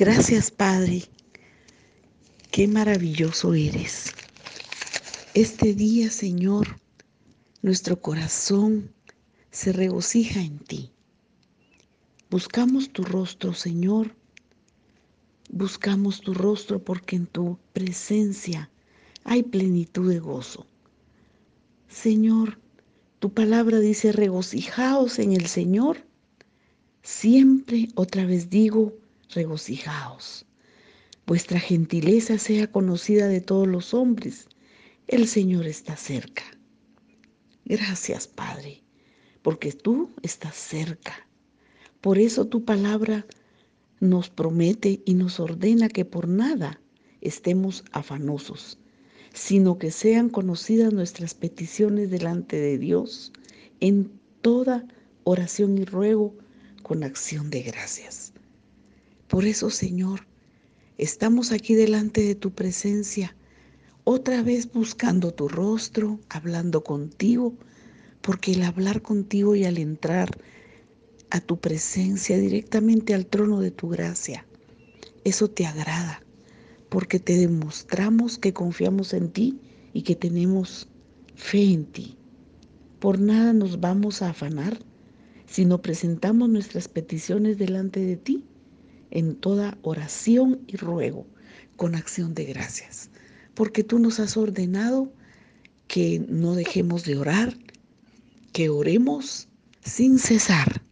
Gracias, Padre. Qué maravilloso eres. Este día, Señor, nuestro corazón se regocija en ti. Buscamos tu rostro, Señor. Buscamos tu rostro porque en tu presencia hay plenitud de gozo. Señor, tu palabra dice, regocijaos en el Señor. Siempre, otra vez digo, regocijaos. Vuestra gentileza sea conocida de todos los hombres. El Señor está cerca. Gracias, Padre, porque tú estás cerca. Por eso tu palabra nos promete y nos ordena que por nada estemos afanosos, sino que sean conocidas nuestras peticiones delante de Dios en toda oración y ruego con acción de gracias. Por eso, Señor, estamos aquí delante de tu presencia, otra vez buscando tu rostro, hablando contigo, porque el hablar contigo y al entrar a tu presencia directamente al trono de tu gracia, eso te agrada, porque te demostramos que confiamos en ti y que tenemos fe en ti. Por nada nos vamos a afanar, sino presentamos nuestras peticiones delante de ti en toda oración y ruego con acción de gracias, porque tú nos has ordenado que no dejemos de orar, que oremos sin cesar,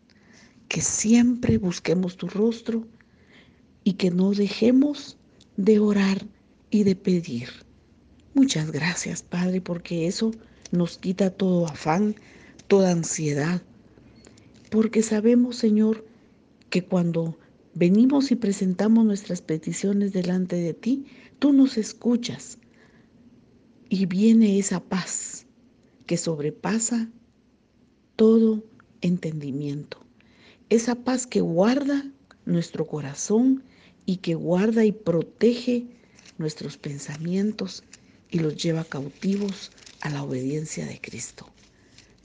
que siempre busquemos tu rostro y que no dejemos de orar y de pedir. Muchas gracias, Padre, porque eso nos quita todo afán, toda ansiedad, porque sabemos, Señor, que cuando venimos y presentamos nuestras peticiones delante de ti, tú nos escuchas y viene esa paz que sobrepasa todo entendimiento. Esa paz que guarda nuestro corazón y que guarda y protege nuestros pensamientos y los lleva cautivos a la obediencia de Cristo.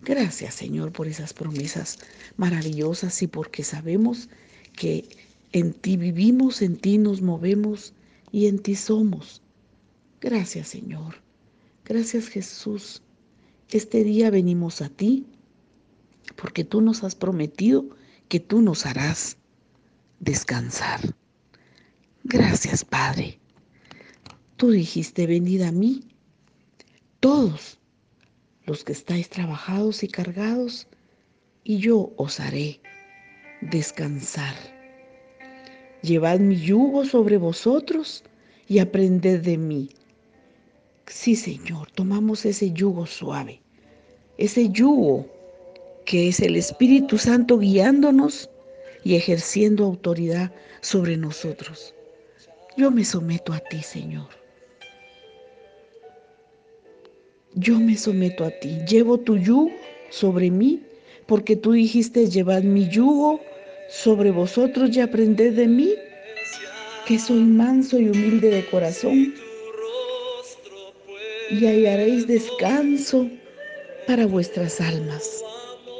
Gracias Señor por esas promesas maravillosas y porque sabemos que en ti vivimos, en ti nos movemos y en ti somos. Gracias Señor. Gracias Jesús. Este día venimos a ti porque tú nos has prometido que tú nos harás descansar. Gracias Padre. Tú dijiste, venid a mí, todos los que estáis trabajados y cargados, y yo os haré descansar. Llevad mi yugo sobre vosotros y aprended de mí. Sí, Señor, tomamos ese yugo suave, ese yugo que es el Espíritu Santo guiándonos y ejerciendo autoridad sobre nosotros. Yo me someto a ti, Señor. Yo me someto a ti. Llevo tu yugo sobre mí, porque tú dijiste, llevad mi yugo sobre vosotros y aprended de mí, que soy manso y humilde de corazón, y hallaréis descanso para vuestras almas.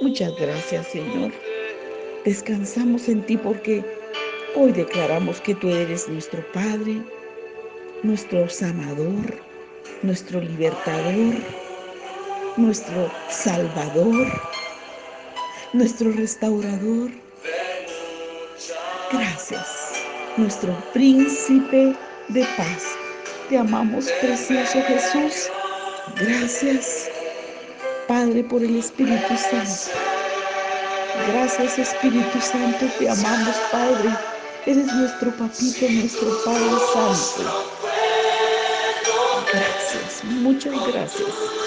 Muchas gracias, Señor. Descansamos en ti porque hoy declaramos que tú eres nuestro Padre, nuestro sanador, nuestro libertador, nuestro salvador, nuestro restaurador Gracias, nuestro príncipe de paz. Te amamos, precioso Jesús. Gracias, Padre, por el Espíritu Santo. Gracias, Espíritu Santo. Te amamos, Padre. Eres nuestro papito, nuestro Padre Santo. Gracias, muchas gracias.